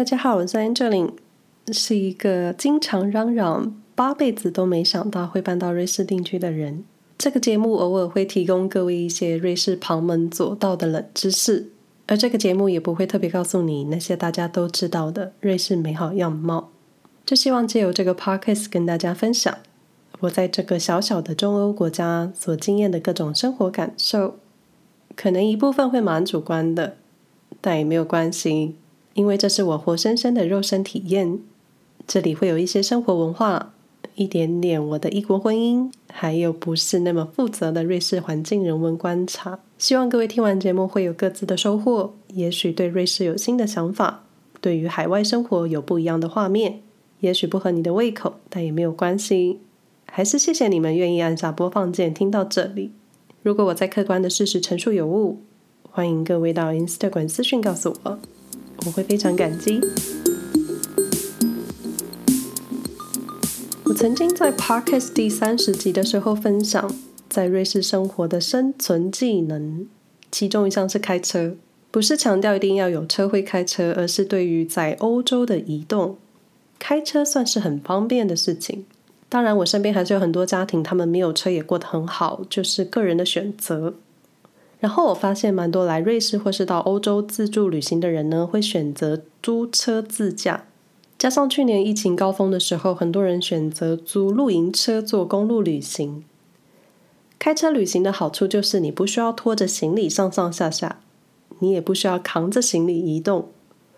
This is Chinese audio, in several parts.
大家好，我是 Angelin 是一个经常嚷嚷八辈子都没想到会搬到瑞士定居的人。这个节目偶尔会提供各位一些瑞士旁门左道的冷知识，而这个节目也不会特别告诉你那些大家都知道的瑞士美好样貌。就希望借由这个 podcast 跟大家分享我在这个小小的中欧国家所经验的各种生活感受，可能一部分会蛮主观的，但也没有关系。因为这是我活生生的肉身体验，这里会有一些生活文化，一点点我的异国婚姻，还有不是那么负责的瑞士环境人文观察。希望各位听完节目会有各自的收获，也许对瑞士有新的想法，对于海外生活有不一样的画面，也许不合你的胃口，但也没有关系。还是谢谢你们愿意按下播放键听到这里。如果我在客观的事实陈述有误，欢迎各位到 Instagram 私讯告诉我。我会非常感激。我曾经在 Podcast 第三十集的时候分享在瑞士生活的生存技能，其中一项是开车，不是强调一定要有车会开车，而是对于在欧洲的移动，开车算是很方便的事情。当然，我身边还是有很多家庭，他们没有车也过得很好，就是个人的选择。然后我发现，蛮多来瑞士或是到欧洲自助旅行的人呢，会选择租车自驾。加上去年疫情高峰的时候，很多人选择租露营车做公路旅行。开车旅行的好处就是，你不需要拖着行李上上下下，你也不需要扛着行李移动，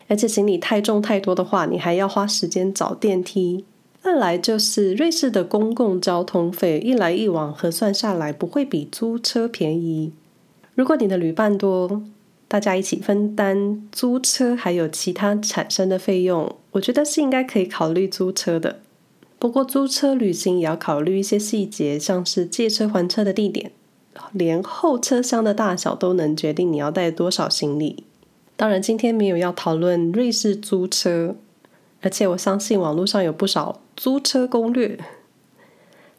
而且行李太重太多的话，你还要花时间找电梯。二来就是瑞士的公共交通费一来一往核算下来，不会比租车便宜。如果你的旅伴多，大家一起分担租车，还有其他产生的费用，我觉得是应该可以考虑租车的。不过租车旅行也要考虑一些细节，像是借车还车的地点，连后车厢的大小都能决定你要带多少行李。当然，今天没有要讨论瑞士租车，而且我相信网络上有不少租车攻略，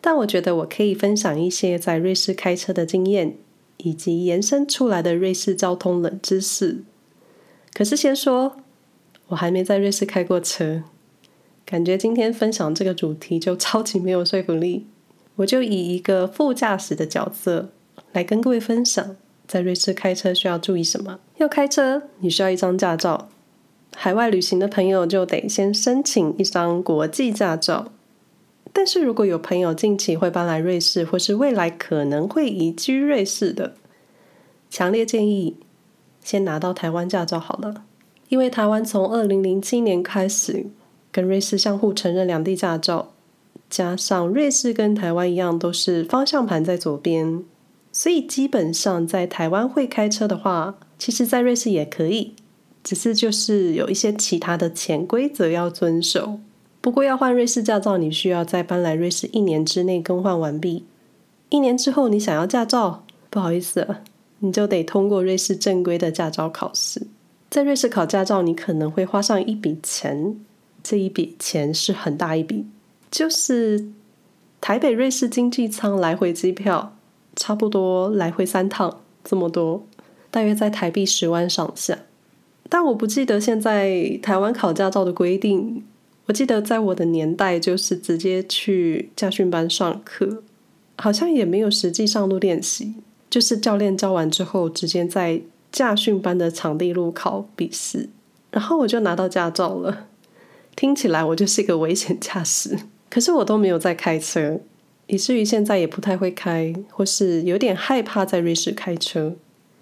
但我觉得我可以分享一些在瑞士开车的经验。以及延伸出来的瑞士交通冷知识。可是先说，我还没在瑞士开过车，感觉今天分享这个主题就超级没有说服力。我就以一个副驾驶的角色来跟各位分享，在瑞士开车需要注意什么。要开车，你需要一张驾照。海外旅行的朋友就得先申请一张国际驾照。但是如果有朋友近期会搬来瑞士，或是未来可能会移居瑞士的，强烈建议先拿到台湾驾照好了，因为台湾从二零零七年开始跟瑞士相互承认两地驾照，加上瑞士跟台湾一样都是方向盘在左边，所以基本上在台湾会开车的话，其实在瑞士也可以，只是就是有一些其他的潜规则要遵守。不过要换瑞士驾照，你需要在搬来瑞士一年之内更换完毕。一年之后，你想要驾照，不好意思，你就得通过瑞士正规的驾照考试。在瑞士考驾照，你可能会花上一笔钱，这一笔钱是很大一笔，就是台北瑞士经济舱来回机票，差不多来回三趟这么多，大约在台币十万上下。但我不记得现在台湾考驾照的规定。我记得在我的年代，就是直接去驾训班上课，好像也没有实际上路练习，就是教练教完之后，直接在驾训班的场地路考笔试，然后我就拿到驾照了。听起来我就是一个危险驾驶，可是我都没有在开车，以至于现在也不太会开，或是有点害怕在瑞士开车。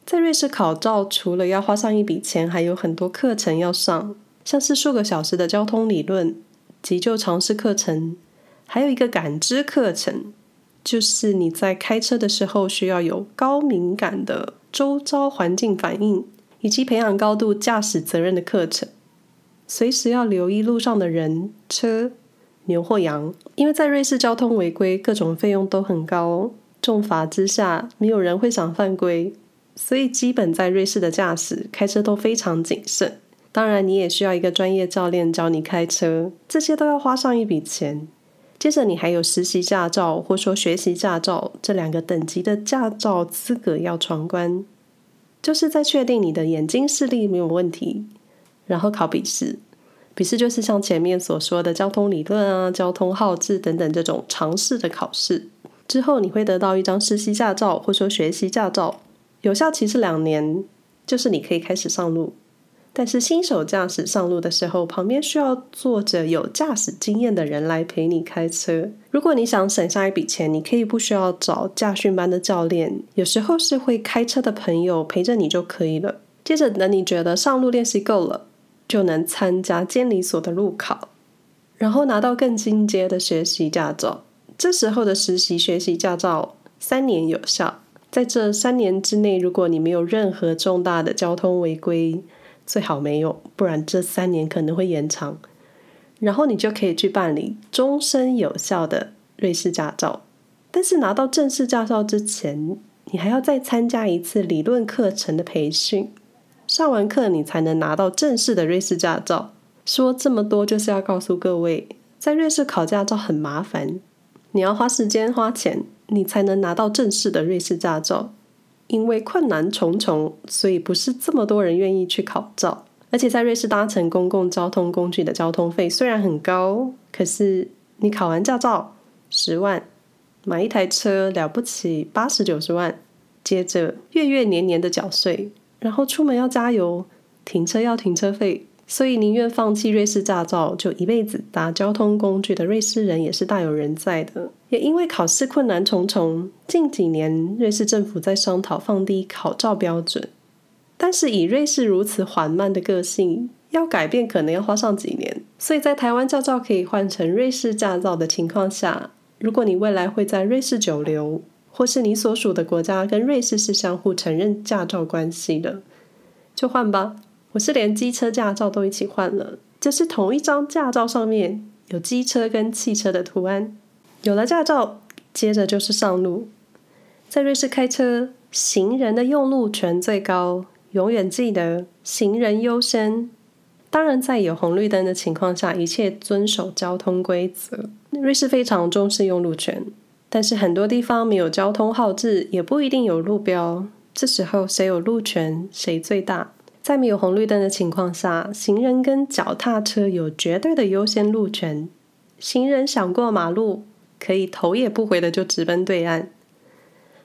在瑞士考照，除了要花上一笔钱，还有很多课程要上。像是数个小时的交通理论、急救常识课程，还有一个感知课程，就是你在开车的时候需要有高敏感的周遭环境反应，以及培养高度驾驶责任的课程。随时要留意路上的人、车、牛或羊，因为在瑞士交通违规，各种费用都很高，重罚之下，没有人会想犯规，所以基本在瑞士的驾驶开车都非常谨慎。当然，你也需要一个专业教练教你开车，这些都要花上一笔钱。接着，你还有实习驾照或说学习驾照这两个等级的驾照资格要闯关，就是在确定你的眼睛视力没有问题，然后考笔试。笔试就是像前面所说的交通理论啊、交通号志等等这种常识的考试。之后你会得到一张实习驾照，或说学习驾照，有效期是两年，就是你可以开始上路。但是新手驾驶上路的时候，旁边需要坐着有驾驶经验的人来陪你开车。如果你想省下一笔钱，你可以不需要找驾训班的教练，有时候是会开车的朋友陪着你就可以了。接着等你觉得上路练习够了，就能参加监理所的路考，然后拿到更进阶的学习驾照。这时候的实习学习驾照三年有效，在这三年之内，如果你没有任何重大的交通违规，最好没有，不然这三年可能会延长。然后你就可以去办理终身有效的瑞士驾照。但是拿到正式驾照之前，你还要再参加一次理论课程的培训。上完课，你才能拿到正式的瑞士驾照。说这么多，就是要告诉各位，在瑞士考驾照很麻烦，你要花时间花钱，你才能拿到正式的瑞士驾照。因为困难重重，所以不是这么多人愿意去考照。而且在瑞士搭乘公共交通工具的交通费虽然很高，可是你考完驾照十万，买一台车了不起八十九十万，接着月月年年的缴税，然后出门要加油，停车要停车费。所以宁愿放弃瑞士驾照，就一辈子搭交通工具的瑞士人也是大有人在的。也因为考试困难重重，近几年瑞士政府在商讨放低考照标准。但是以瑞士如此缓慢的个性，要改变可能要花上几年。所以在台湾驾照可以换成瑞士驾照的情况下，如果你未来会在瑞士久留，或是你所属的国家跟瑞士是相互承认驾照关系的，就换吧。我是连机车驾照都一起换了，就是同一张驾照上面有机车跟汽车的图案。有了驾照，接着就是上路。在瑞士开车，行人的用路权最高，永远记得行人优先。当然，在有红绿灯的情况下，一切遵守交通规则。瑞士非常重视用路权，但是很多地方没有交通号志，也不一定有路标。这时候，谁有路权，谁最大。在没有红绿灯的情况下，行人跟脚踏车有绝对的优先路权。行人想过马路，可以头也不回的就直奔对岸。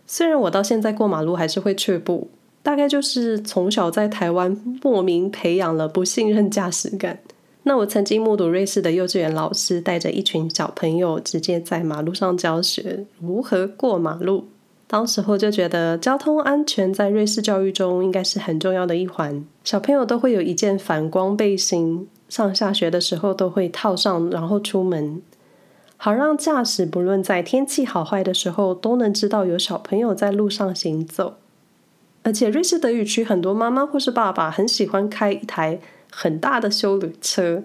虽然我到现在过马路还是会却步，大概就是从小在台湾莫名培养了不信任驾驶感。那我曾经目睹瑞士的幼稚园老师带着一群小朋友，直接在马路上教学如何过马路。当时候就觉得交通安全在瑞士教育中应该是很重要的一环，小朋友都会有一件反光背心，上下学的时候都会套上，然后出门，好让驾驶不论在天气好坏的时候都能知道有小朋友在路上行走。而且瑞士德语区很多妈妈或是爸爸很喜欢开一台很大的修旅车，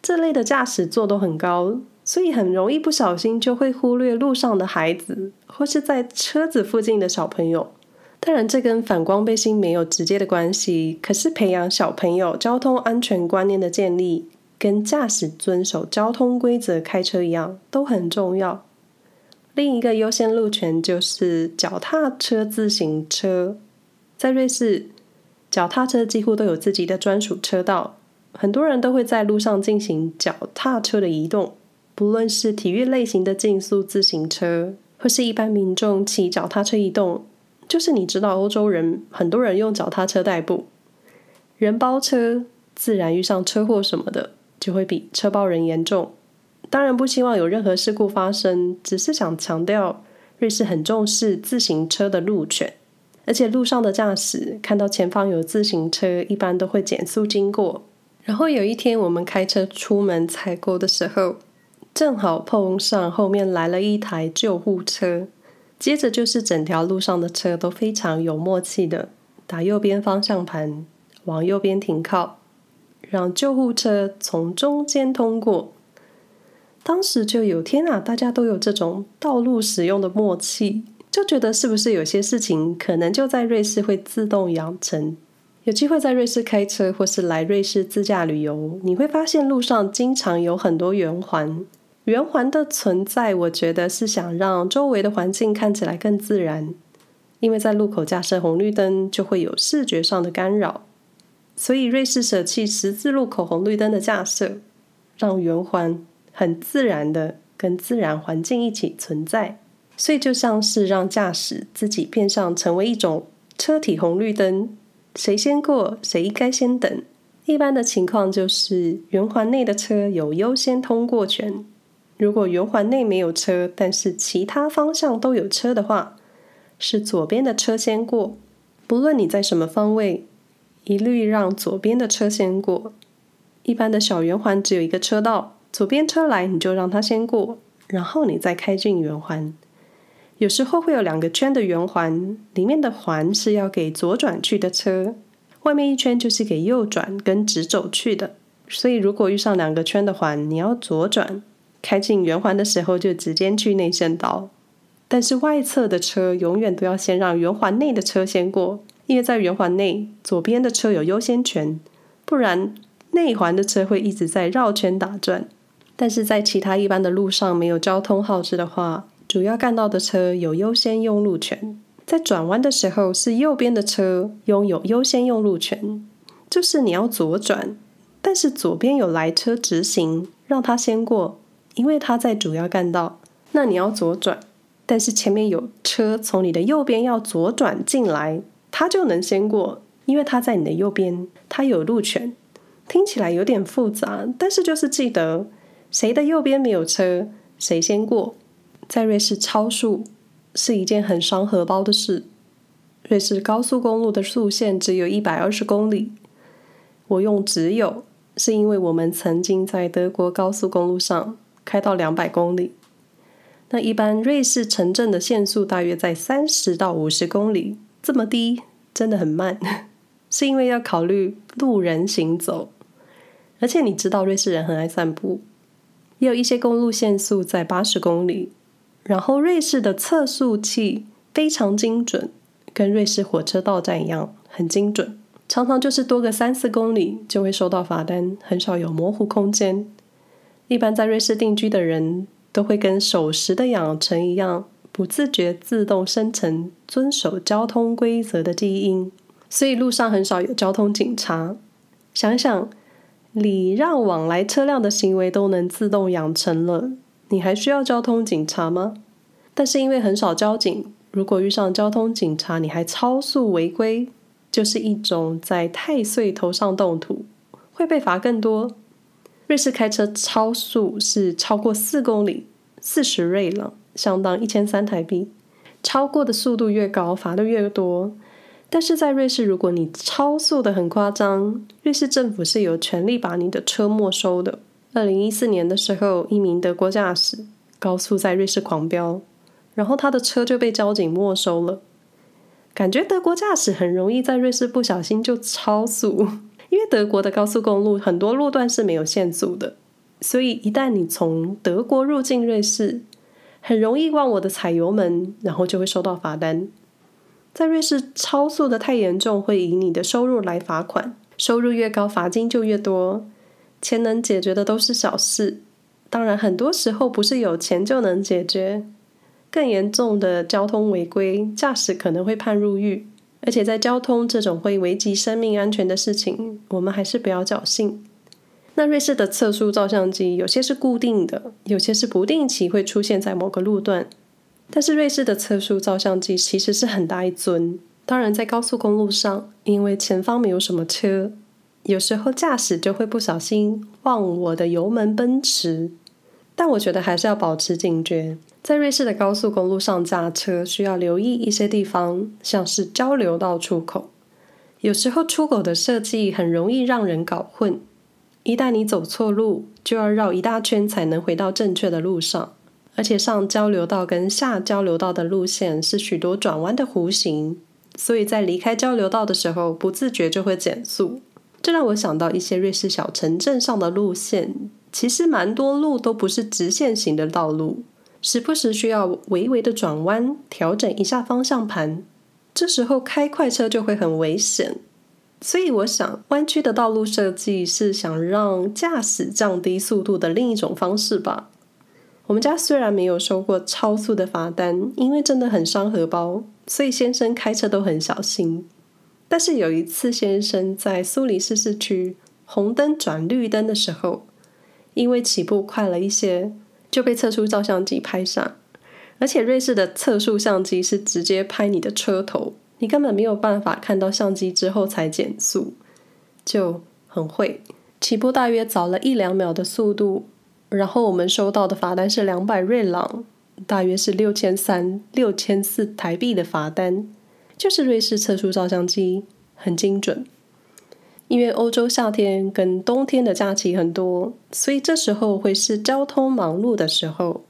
这类的驾驶座都很高。所以很容易不小心就会忽略路上的孩子，或是在车子附近的小朋友。当然，这跟反光背心没有直接的关系。可是培养小朋友交通安全观念的建立，跟驾驶遵守交通规则开车一样，都很重要。另一个优先路权就是脚踏车、自行车。在瑞士，脚踏车几乎都有自己的专属车道，很多人都会在路上进行脚踏车的移动。不论是体育类型的竞速自行车，或是一般民众骑脚踏车移动，就是你知道，欧洲人很多人用脚踏车代步，人包车，自然遇上车祸什么的，就会比车包人严重。当然不希望有任何事故发生，只是想强调，瑞士很重视自行车的路权，而且路上的驾驶看到前方有自行车，一般都会减速经过。然后有一天我们开车出门采购的时候，正好碰上后面来了一台救护车，接着就是整条路上的车都非常有默契的打右边方向盘，往右边停靠，让救护车从中间通过。当时就有天啊，大家都有这种道路使用的默契，就觉得是不是有些事情可能就在瑞士会自动养成。有机会在瑞士开车或是来瑞士自驾旅游，你会发现路上经常有很多圆环。圆环的存在，我觉得是想让周围的环境看起来更自然，因为在路口架设红绿灯就会有视觉上的干扰，所以瑞士舍弃十字路口红绿灯的架设，让圆环很自然的跟自然环境一起存在。所以就像是让驾驶自己变相成为一种车体红绿灯，谁先过谁应该先等。一般的情况就是圆环内的车有优先通过权。如果圆环内没有车，但是其他方向都有车的话，是左边的车先过。不论你在什么方位，一律让左边的车先过。一般的小圆环只有一个车道，左边车来你就让它先过，然后你再开进圆环。有时候会有两个圈的圆环，里面的环是要给左转去的车，外面一圈就是给右转跟直走去的。所以如果遇上两个圈的环，你要左转。开进圆环的时候，就直接去内线道。但是外侧的车永远都要先让圆环内的车先过，因为在圆环内，左边的车有优先权，不然内环的车会一直在绕圈打转。但是在其他一般的路上没有交通号志的话，主要干道的车有优先用路权。在转弯的时候，是右边的车拥有优先用路权，就是你要左转，但是左边有来车直行，让他先过。因为它在主要干道，那你要左转，但是前面有车从你的右边要左转进来，它就能先过，因为它在你的右边，它有路权。听起来有点复杂，但是就是记得谁的右边没有车，谁先过。在瑞士超速是一件很伤荷包的事。瑞士高速公路的速限只有一百二十公里，我用只有，是因为我们曾经在德国高速公路上。开到两百公里，那一般瑞士城镇的限速大约在三十到五十公里，这么低真的很慢，是因为要考虑路人行走，而且你知道瑞士人很爱散步，也有一些公路限速在八十公里，然后瑞士的测速器非常精准，跟瑞士火车到站一样很精准，常常就是多个三四公里就会收到罚单，很少有模糊空间。一般在瑞士定居的人都会跟守时的养成一样，不自觉自动生成遵守交通规则的基因，所以路上很少有交通警察。想想礼让往来车辆的行为都能自动养成了，你还需要交通警察吗？但是因为很少交警，如果遇上交通警察你还超速违规，就是一种在太岁头上动土，会被罚更多。瑞士开车超速是超过四公里，四十瑞郎，相当一千三台币。超过的速度越高，罚的越多。但是在瑞士，如果你超速的很夸张，瑞士政府是有权利把你的车没收的。二零一四年的时候，一名德国驾驶高速在瑞士狂飙，然后他的车就被交警没收了。感觉德国驾驶很容易在瑞士不小心就超速。因为德国的高速公路很多路段是没有限速的，所以一旦你从德国入境瑞士，很容易忘我的踩油门，然后就会收到罚单。在瑞士超速的太严重，会以你的收入来罚款，收入越高，罚金就越多。钱能解决的都是小事，当然很多时候不是有钱就能解决。更严重的交通违规，驾驶可能会判入狱。而且在交通这种会危及生命安全的事情，我们还是不要侥幸。那瑞士的测速照相机有些是固定的，有些是不定期会出现在某个路段。但是瑞士的测速照相机其实是很大一尊。当然，在高速公路上，因为前方没有什么车，有时候驾驶就会不小心忘我的油门奔驰。但我觉得还是要保持警觉。在瑞士的高速公路上驾车，需要留意一些地方，像是交流道出口。有时候出口的设计很容易让人搞混，一旦你走错路，就要绕一大圈才能回到正确的路上。而且上交流道跟下交流道的路线是许多转弯的弧形，所以在离开交流道的时候，不自觉就会减速。这让我想到一些瑞士小城镇上的路线，其实蛮多路都不是直线型的道路。时不时需要微微的转弯，调整一下方向盘，这时候开快车就会很危险。所以我想，弯曲的道路设计是想让驾驶降低速度的另一种方式吧。我们家虽然没有收过超速的罚单，因为真的很伤荷包，所以先生开车都很小心。但是有一次，先生在苏黎世市区红灯转绿灯的时候，因为起步快了一些，就被测速照相机拍上。而且瑞士的测速相机是直接拍你的车头，你根本没有办法看到相机之后才减速，就很会。起步大约早了一两秒的速度，然后我们收到的罚单是两百瑞郎，大约是六千三、六千四台币的罚单，就是瑞士测速照相机很精准。因为欧洲夏天跟冬天的假期很多，所以这时候会是交通忙碌的时候。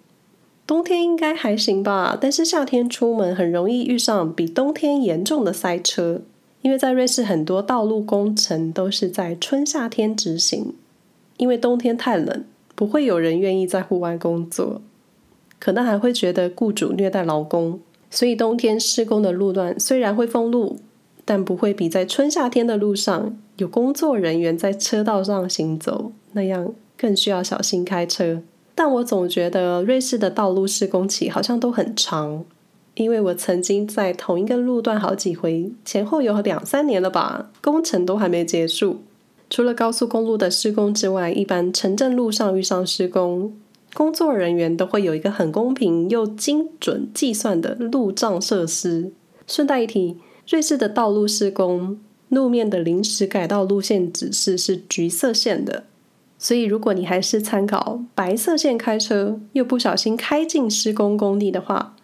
冬天应该还行吧，但是夏天出门很容易遇上比冬天严重的塞车。因为在瑞士很多道路工程都是在春夏天执行，因为冬天太冷，不会有人愿意在户外工作，可能还会觉得雇主虐待劳工，所以冬天施工的路段虽然会封路。但不会比在春夏天的路上有工作人员在车道上行走那样更需要小心开车。但我总觉得瑞士的道路施工期好像都很长，因为我曾经在同一个路段好几回，前后有两三年了吧，工程都还没结束。除了高速公路的施工之外，一般城镇路上遇上施工，工作人员都会有一个很公平又精准计算的路障设施。顺带一提。瑞士的道路施工，路面的临时改道路线指示是橘色线的，所以如果你还是参考白色线开车，又不小心开进施工工地的话，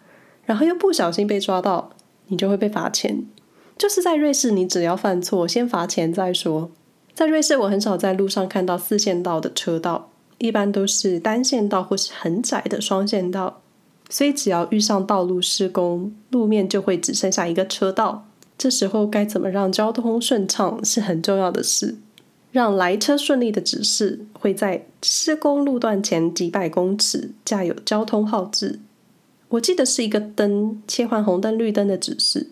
然后又不小心被抓到，你就会被罚钱。就是在瑞士，你只要犯错，先罚钱再说。在瑞士，我很少在路上看到四线道的车道，一般都是单线道或是很窄的双线道，所以只要遇上道路施工，路面就会只剩下一个车道。这时候该怎么让交通顺畅是很重要的事。让来车顺利的指示会在施工路段前几百公尺架有交通号志。我记得是一个灯切换红灯、绿灯的指示。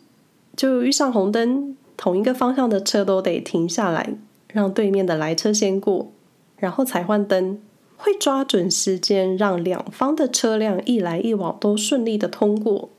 就遇上红灯，同一个方向的车都得停下来，让对面的来车先过，然后才换灯。会抓准时间，让两方的车辆一来一往都顺利的通过。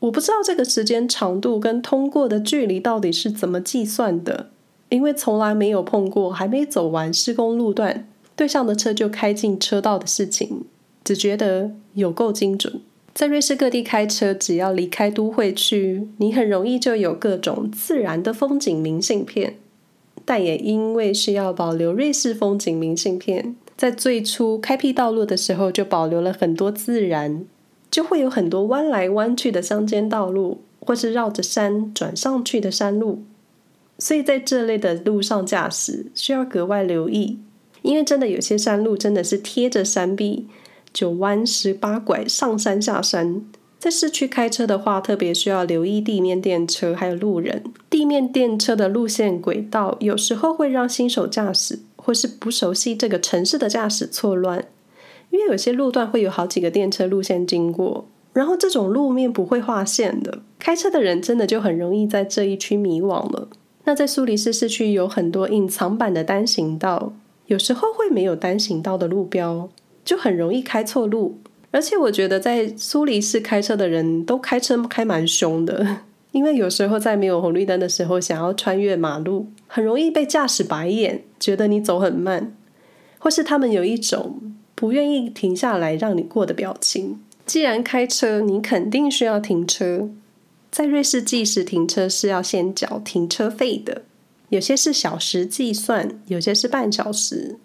我不知道这个时间长度跟通过的距离到底是怎么计算的，因为从来没有碰过还没走完施工路段，对向的车就开进车道的事情，只觉得有够精准。在瑞士各地开车，只要离开都会区，你很容易就有各种自然的风景明信片。但也因为是要保留瑞士风景明信片，在最初开辟道路的时候就保留了很多自然。就会有很多弯来弯去的乡间道路，或是绕着山转上去的山路，所以在这类的路上驾驶需要格外留意，因为真的有些山路真的是贴着山壁，九弯十八拐上山下山。在市区开车的话，特别需要留意地面电车还有路人。地面电车的路线轨道有时候会让新手驾驶或是不熟悉这个城市的驾驶错乱。因为有些路段会有好几个电车路线经过，然后这种路面不会划线的，开车的人真的就很容易在这一区迷惘了。那在苏黎世市区有很多隐藏版的单行道，有时候会没有单行道的路标，就很容易开错路。而且我觉得在苏黎世开车的人都开车开蛮凶的，因为有时候在没有红绿灯的时候想要穿越马路，很容易被驾驶白眼，觉得你走很慢，或是他们有一种。不愿意停下来让你过的表情。既然开车，你肯定需要停车。在瑞士计时停车是要先缴停车费的，有些是小时计算，有些是半小时，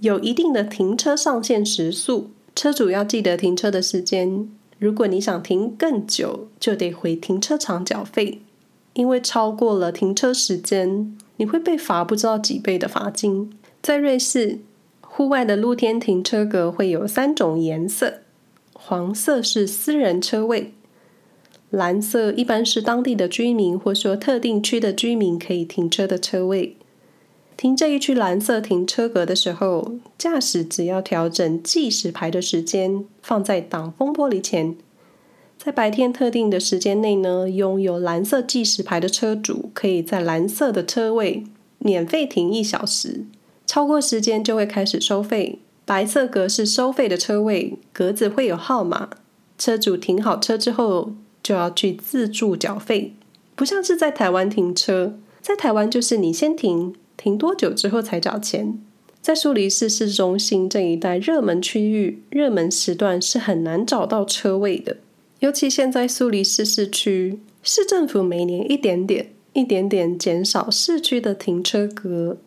有一定的停车上限时速。车主要记得停车的时间。如果你想停更久，就得回停车场缴费，因为超过了停车时间，你会被罚不知道几倍的罚金。在瑞士。户外的露天停车格会有三种颜色：黄色是私人车位，蓝色一般是当地的居民或说特定区的居民可以停车的车位。停这一区蓝色停车格的时候，驾驶只要调整计时牌的时间，放在挡风玻璃前，在白天特定的时间内呢，拥有蓝色计时牌的车主可以在蓝色的车位免费停一小时。超过时间就会开始收费。白色格是收费的车位，格子会有号码。车主停好车之后就要去自助缴费，不像是在台湾停车。在台湾就是你先停，停多久之后才缴钱。在苏黎世市中心这一带热门区域、热门时段是很难找到车位的。尤其现在苏黎世市区，市政府每年一点点、一点点减少市区的停车格，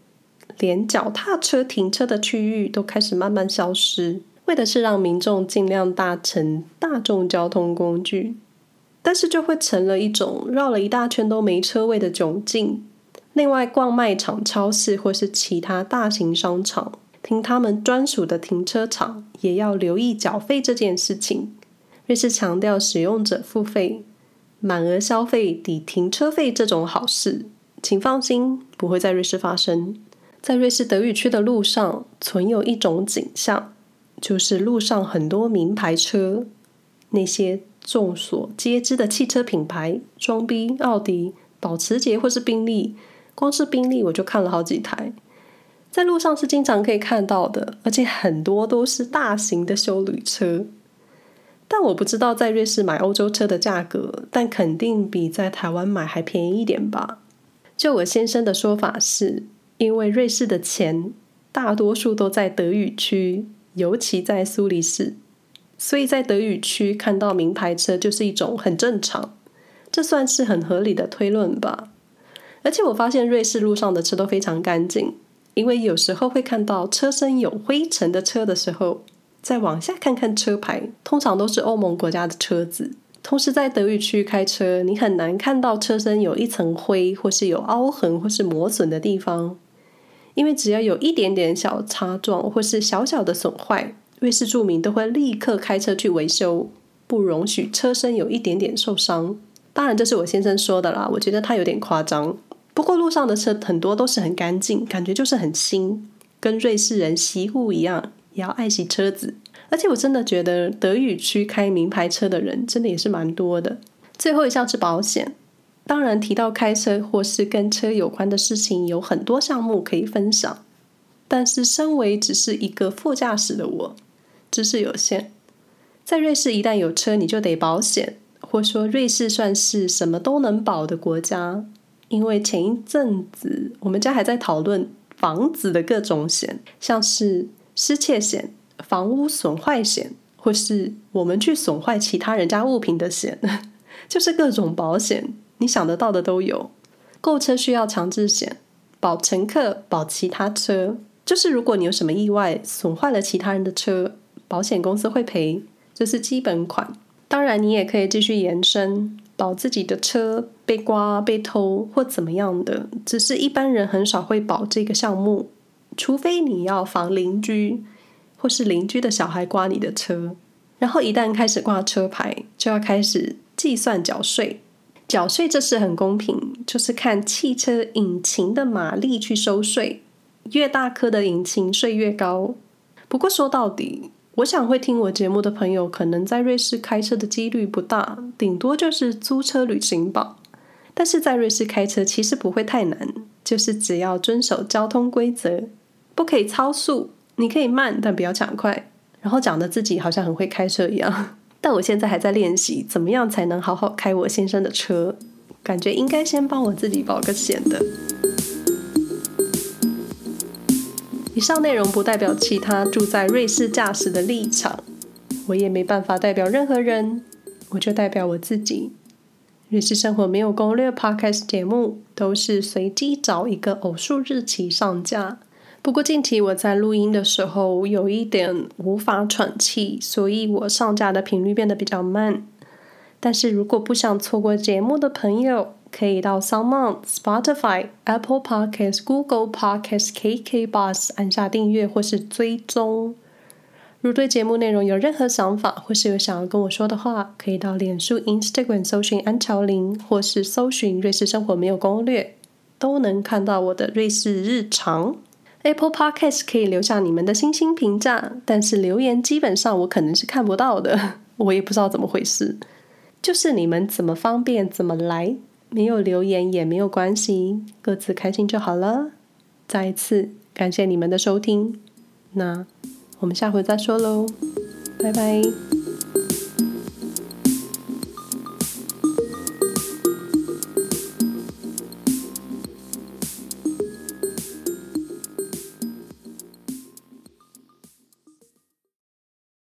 连脚踏车停车的区域都开始慢慢消失，为的是让民众尽量搭乘大众交通工具。但是就会成了一种绕了一大圈都没车位的窘境。另外，逛卖场、超市或是其他大型商场，听他们专属的停车场，也要留意缴费这件事情。瑞士强调使用者付费，满额消费抵停车费这种好事，请放心，不会在瑞士发生。在瑞士德语区的路上，存有一种景象，就是路上很多名牌车，那些众所皆知的汽车品牌，装逼、奥迪、保时捷或是宾利。光是宾利我就看了好几台，在路上是经常可以看到的，而且很多都是大型的休旅车。但我不知道在瑞士买欧洲车的价格，但肯定比在台湾买还便宜一点吧。就我先生的说法是，因为瑞士的钱大多数都在德语区，尤其在苏黎世，所以在德语区看到名牌车就是一种很正常，这算是很合理的推论吧。而且我发现瑞士路上的车都非常干净，因为有时候会看到车身有灰尘的车的时候，再往下看看车牌，通常都是欧盟国家的车子。同时在德语区开车，你很难看到车身有一层灰，或是有凹痕，或是磨损的地方，因为只要有一点点小擦撞，或是小小的损坏，瑞士住民都会立刻开车去维修，不容许车身有一点点受伤。当然，这是我先生说的啦，我觉得他有点夸张。不过路上的车很多都是很干净，感觉就是很新，跟瑞士人惜物一样，也要爱惜车子。而且我真的觉得德语区开名牌车的人真的也是蛮多的。最后一项是保险，当然提到开车或是跟车有关的事情，有很多项目可以分享。但是身为只是一个副驾驶的我，知识有限。在瑞士一旦有车，你就得保险，或说瑞士算是什么都能保的国家。因为前一阵子我们家还在讨论房子的各种险，像是失窃险、房屋损坏险，或是我们去损坏其他人家物品的险，就是各种保险，你想得到的都有。购车需要强制险，保乘客、保其他车，就是如果你有什么意外损坏了其他人的车，保险公司会赔，这是基本款。当然，你也可以继续延伸。保自己的车被刮、被偷或怎么样的，只是一般人很少会保这个项目，除非你要防邻居或是邻居的小孩刮你的车。然后一旦开始挂车牌，就要开始计算缴税。缴税这事很公平，就是看汽车引擎的马力去收税，越大颗的引擎税越高。不过说到底，我想会听我节目的朋友，可能在瑞士开车的几率不大，顶多就是租车旅行吧。但是在瑞士开车其实不会太难，就是只要遵守交通规则，不可以超速，你可以慢，但不要抢快。然后讲的自己好像很会开车一样，但我现在还在练习怎么样才能好好开我先生的车，感觉应该先帮我自己保个险的。以上内容不代表其他住在瑞士驾驶的立场，我也没办法代表任何人，我就代表我自己。瑞士生活没有攻略 Podcast 节目都是随机找一个偶数日期上架，不过近期我在录音的时候有一点无法喘气，所以我上架的频率变得比较慢。但是如果不想错过节目的朋友，可以到 SoundOn、Spotify、Apple Podcasts、Google Podcasts、KK Bus 按下订阅或是追踪。如对节目内容有任何想法，或是有想要跟我说的话，可以到脸书、Instagram 搜寻安乔林，或是搜寻瑞士生活没有攻略，都能看到我的瑞士日常。Apple Podcast 可以留下你们的星星评价，但是留言基本上我可能是看不到的，我也不知道怎么回事。就是你们怎么方便怎么来。没有留言也没有关系，各自开心就好了。再一次感谢你们的收听，那我们下回再说喽，拜拜。